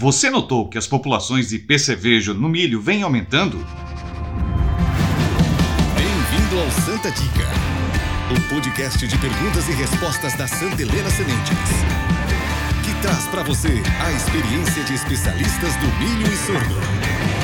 Você notou que as populações de percevejo no milho vêm aumentando? Bem-vindo ao Santa Dica, o podcast de perguntas e respostas da Santa Helena Sementes, que traz para você a experiência de especialistas do milho e sorgo.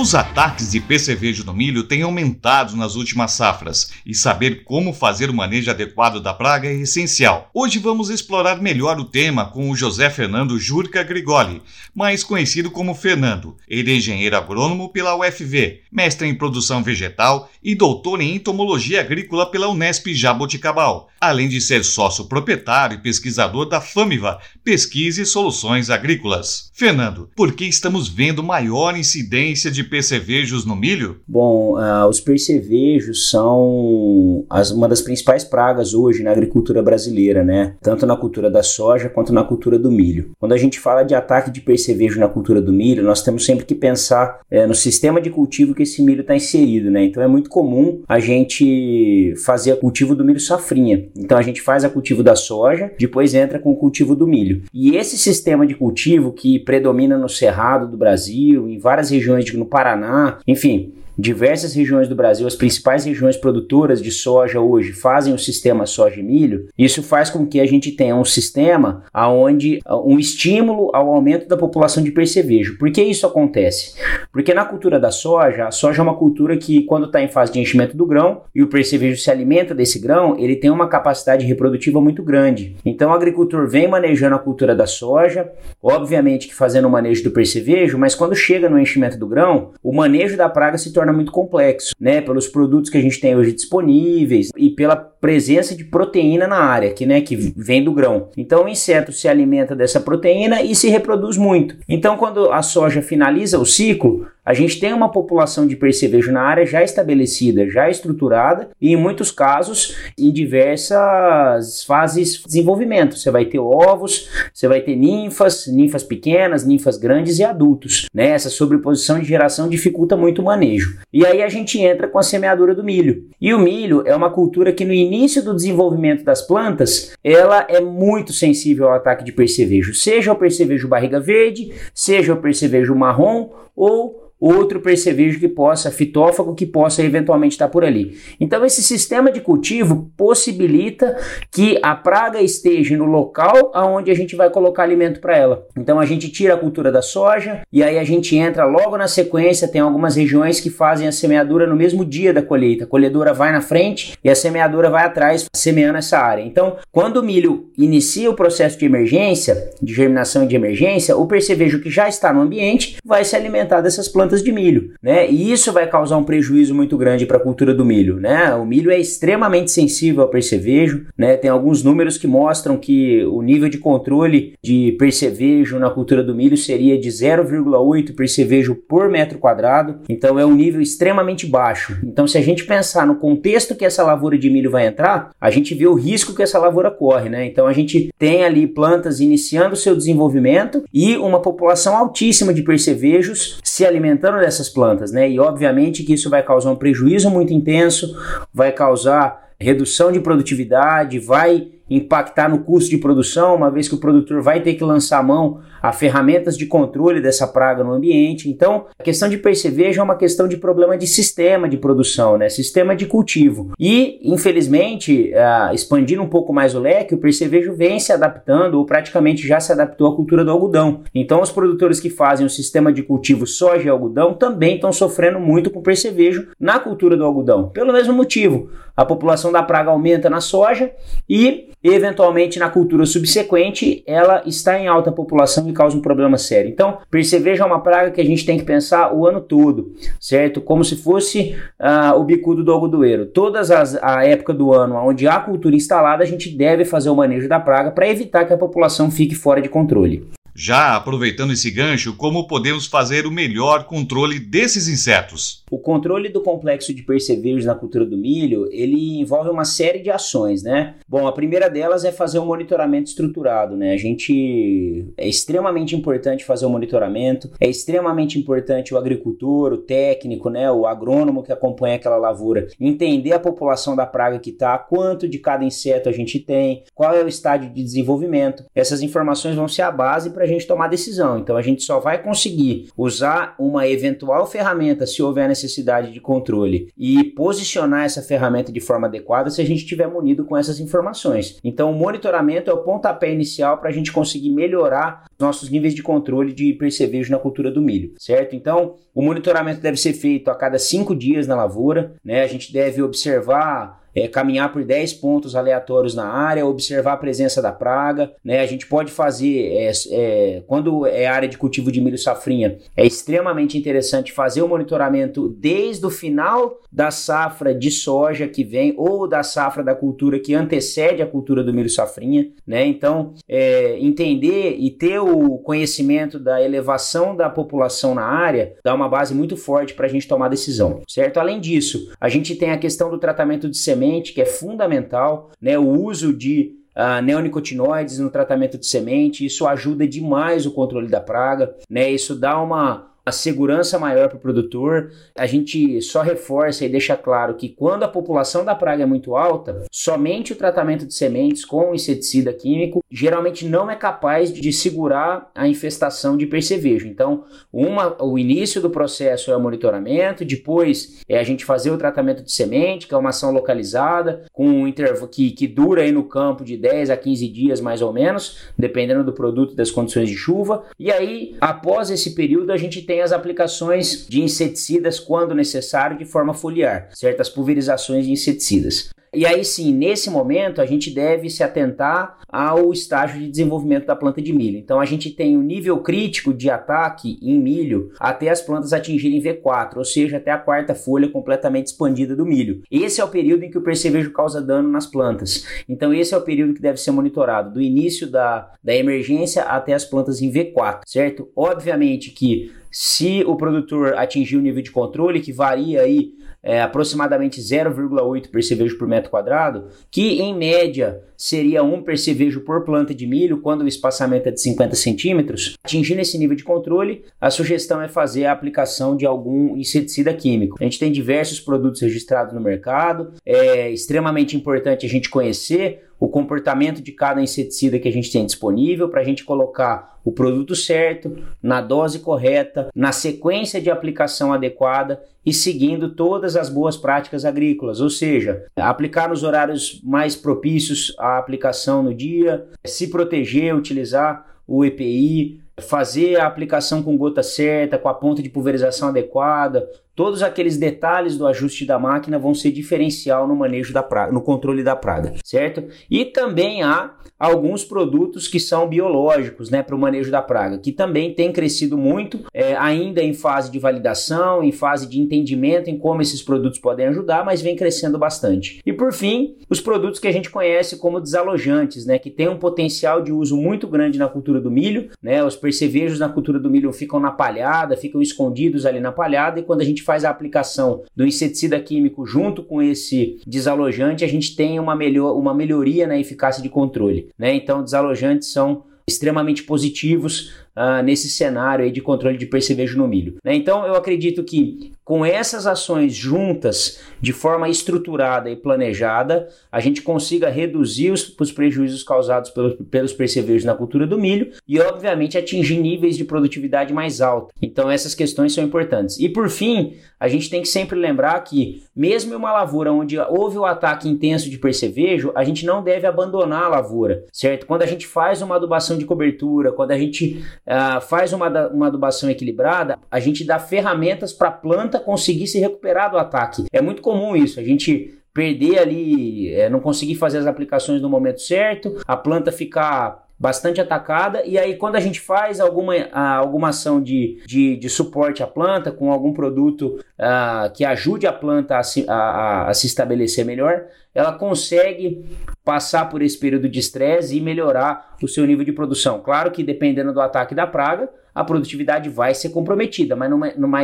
Os ataques de percevejo no milho têm aumentado nas últimas safras e saber como fazer o manejo adequado da praga é essencial. Hoje vamos explorar melhor o tema com o José Fernando Jurca Grigoli, mais conhecido como Fernando. Ele é engenheiro agrônomo pela UFV, mestre em produção vegetal e doutor em entomologia agrícola pela Unesp Jaboticabal, além de ser sócio proprietário e pesquisador da FAMIVA, Pesquisa e Soluções Agrícolas. Fernando, por que estamos vendo maior incidência de percevejos no milho? Bom, uh, os percevejos são as, uma das principais pragas hoje na agricultura brasileira, né? Tanto na cultura da soja quanto na cultura do milho. Quando a gente fala de ataque de percevejo na cultura do milho, nós temos sempre que pensar é, no sistema de cultivo que esse milho está inserido, né? Então é muito comum a gente fazer o cultivo do milho safrinha. Então a gente faz a cultivo da soja, depois entra com o cultivo do milho. E esse sistema de cultivo que predomina no cerrado do Brasil, em várias regiões no Paraná, enfim, diversas regiões do Brasil, as principais regiões produtoras de soja hoje fazem o sistema soja e milho, isso faz com que a gente tenha um sistema aonde ah, um estímulo ao aumento da população de percevejo. Por que isso acontece? Porque na cultura da soja, a soja é uma cultura que quando está em fase de enchimento do grão e o percevejo se alimenta desse grão, ele tem uma capacidade reprodutiva muito grande. Então o agricultor vem manejando a cultura da soja, obviamente que fazendo o manejo do percevejo, mas quando chega no enchimento do grão, o manejo da praga se torna torna muito complexo, né? Pelos produtos que a gente tem hoje disponíveis e pela presença de proteína na área, que, né, que vem do grão. Então o inseto se alimenta dessa proteína e se reproduz muito. Então quando a soja finaliza o ciclo, a gente tem uma população de percevejo na área já estabelecida, já estruturada e em muitos casos em diversas fases de desenvolvimento. Você vai ter ovos, você vai ter ninfas, ninfas pequenas, ninfas grandes e adultos. Né? Essa sobreposição de geração dificulta muito o manejo. E aí a gente entra com a semeadura do milho. E o milho é uma cultura que no início do desenvolvimento das plantas, ela é muito sensível ao ataque de percevejo, seja o percevejo barriga verde, seja o percevejo marrom ou outro percevejo que possa, fitófago que possa eventualmente estar por ali. Então esse sistema de cultivo possibilita que a praga esteja no local aonde a gente vai colocar alimento para ela. Então a gente tira a cultura da soja e aí a gente entra logo na sequência, tem algumas regiões que fazem a semeadura no mesmo dia da colheita. A colhedora vai na frente e a semeadora vai atrás semeando essa área. Então, quando o milho inicia o processo de emergência, de germinação e de emergência, o percevejo que já está no ambiente vai se alimentar dessas plantas plantas de milho, né? E isso vai causar um prejuízo muito grande para a cultura do milho, né? O milho é extremamente sensível ao percevejo, né? Tem alguns números que mostram que o nível de controle de percevejo na cultura do milho seria de 0,8 percevejo por metro quadrado, então é um nível extremamente baixo. Então, se a gente pensar no contexto que essa lavoura de milho vai entrar, a gente vê o risco que essa lavoura corre, né? Então, a gente tem ali plantas iniciando seu desenvolvimento e uma população altíssima de percevejos se alimentando alimentando dessas plantas, né? E obviamente que isso vai causar um prejuízo muito intenso, vai causar redução de produtividade, vai impactar no custo de produção, uma vez que o produtor vai ter que lançar a mão a ferramentas de controle dessa praga no ambiente. Então, a questão de percevejo é uma questão de problema de sistema de produção, né? sistema de cultivo. E, infelizmente, uh, expandindo um pouco mais o leque, o percevejo vem se adaptando ou praticamente já se adaptou à cultura do algodão. Então, os produtores que fazem o sistema de cultivo soja e algodão também estão sofrendo muito com percevejo na cultura do algodão. Pelo mesmo motivo, a população da praga aumenta na soja e eventualmente na cultura subsequente ela está em alta população e causa um problema sério. Então, perceveja é uma praga que a gente tem que pensar o ano todo, certo? Como se fosse uh, o bicudo do algodoeiro. Todas as a época do ano onde há cultura instalada, a gente deve fazer o manejo da praga para evitar que a população fique fora de controle. Já aproveitando esse gancho, como podemos fazer o melhor controle desses insetos? O controle do complexo de percevejos na cultura do milho, ele envolve uma série de ações, né? Bom, a primeira delas é fazer um monitoramento estruturado, né? A gente é extremamente importante fazer o um monitoramento, é extremamente importante o agricultor, o técnico, né, o agrônomo que acompanha aquela lavoura, entender a população da praga que tá, quanto de cada inseto a gente tem, qual é o estágio de desenvolvimento. Essas informações vão ser a base para gente tomar decisão. Então a gente só vai conseguir usar uma eventual ferramenta se houver necessidade de controle e posicionar essa ferramenta de forma adequada se a gente estiver munido com essas informações. Então o monitoramento é o pontapé inicial para a gente conseguir melhorar nossos níveis de controle de percevejo na cultura do milho, certo? Então o monitoramento deve ser feito a cada cinco dias na lavoura, né? A gente deve observar é, caminhar por 10 pontos aleatórios na área, observar a presença da praga. Né? A gente pode fazer, é, é, quando é área de cultivo de milho safrinha, é extremamente interessante fazer o monitoramento desde o final da safra de soja que vem ou da safra da cultura que antecede a cultura do milho safrinha. Né? Então, é, entender e ter o conhecimento da elevação da população na área dá uma base muito forte para a gente tomar decisão, certo? Além disso, a gente tem a questão do tratamento de semente semente, que é fundamental, né? O uso de uh, neonicotinoides no tratamento de semente, isso ajuda demais o controle da praga, né? Isso dá uma a segurança maior para o produtor. A gente só reforça e deixa claro que quando a população da praga é muito alta, somente o tratamento de sementes com inseticida químico geralmente não é capaz de segurar a infestação de percevejo. Então, uma, o início do processo é o monitoramento, depois é a gente fazer o tratamento de semente, que é uma ação localizada, com um intervalo que, que dura aí no campo de 10 a 15 dias mais ou menos, dependendo do produto e das condições de chuva. E aí, após esse período, a gente tem as aplicações de inseticidas quando necessário de forma foliar, certas pulverizações de inseticidas. E aí sim, nesse momento, a gente deve se atentar ao estágio de desenvolvimento da planta de milho. Então a gente tem o um nível crítico de ataque em milho até as plantas atingirem V4, ou seja, até a quarta folha completamente expandida do milho. Esse é o período em que o percevejo causa dano nas plantas. Então esse é o período que deve ser monitorado, do início da, da emergência até as plantas em V4, certo? Obviamente que se o produtor atingir o nível de controle, que varia aí é, aproximadamente 0,8 percevejo por metro quadrado, que em média seria um percevejo por planta de milho quando o espaçamento é de 50 centímetros. Atingindo esse nível de controle, a sugestão é fazer a aplicação de algum inseticida químico. A gente tem diversos produtos registrados no mercado, é extremamente importante a gente conhecer o comportamento de cada inseticida que a gente tem disponível para a gente colocar o produto certo, na dose correta, na sequência de aplicação adequada e seguindo todas as boas práticas agrícolas, ou seja, aplicar nos horários mais propícios à aplicação no dia, se proteger, utilizar o EPI, fazer a aplicação com gota certa, com a ponta de pulverização adequada, Todos aqueles detalhes do ajuste da máquina vão ser diferencial no manejo da praga, no controle da praga, certo? E também há alguns produtos que são biológicos, né, para o manejo da praga, que também tem crescido muito, é, ainda em fase de validação, em fase de entendimento em como esses produtos podem ajudar, mas vem crescendo bastante. E por fim, os produtos que a gente conhece como desalojantes, né, que tem um potencial de uso muito grande na cultura do milho, né? Os percevejos na cultura do milho ficam na palhada, ficam escondidos ali na palhada e quando a gente faz a aplicação do inseticida químico junto com esse desalojante, a gente tem uma, melhor, uma melhoria na eficácia de controle. Né? Então, desalojantes são extremamente positivos uh, nesse cenário de controle de percevejo no milho. Né? Então, eu acredito que com essas ações juntas, de forma estruturada e planejada, a gente consiga reduzir os, os prejuízos causados pelos, pelos percevejos na cultura do milho e, obviamente, atingir níveis de produtividade mais alta. Então, essas questões são importantes. E, por fim, a gente tem que sempre lembrar que, mesmo em uma lavoura onde houve o ataque intenso de percevejo, a gente não deve abandonar a lavoura, certo? Quando a gente faz uma adubação de cobertura, quando a gente uh, faz uma, uma adubação equilibrada, a gente dá ferramentas para a planta conseguir se recuperar do ataque. É muito comum isso, a gente perder ali, é, não conseguir fazer as aplicações no momento certo, a planta ficar bastante atacada. E aí, quando a gente faz alguma, alguma ação de, de, de suporte à planta, com algum produto uh, que ajude a planta a se, a, a, a se estabelecer melhor, ela consegue passar por esse período de estresse e melhorar o seu nível de produção. Claro que dependendo do ataque da praga, a produtividade vai ser comprometida, mas numa, numa,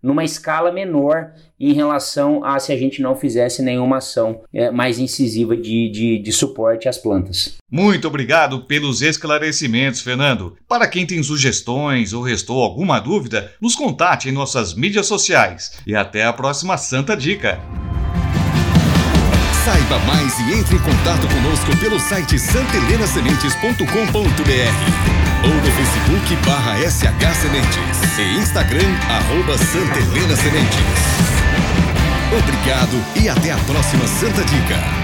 numa escala menor em relação a se a gente não fizesse nenhuma ação é, mais incisiva de, de, de suporte às plantas. Muito obrigado pelos esclarecimentos, Fernando. Para quem tem sugestões ou restou alguma dúvida, nos contate em nossas mídias sociais. E até a próxima Santa Dica. Saiba mais e entre em contato conosco pelo site santelenasementes.com.br ou no Facebook barra SH Sementes e Instagram arroba Santa Helena Sementes. Obrigado e até a próxima Santa Dica.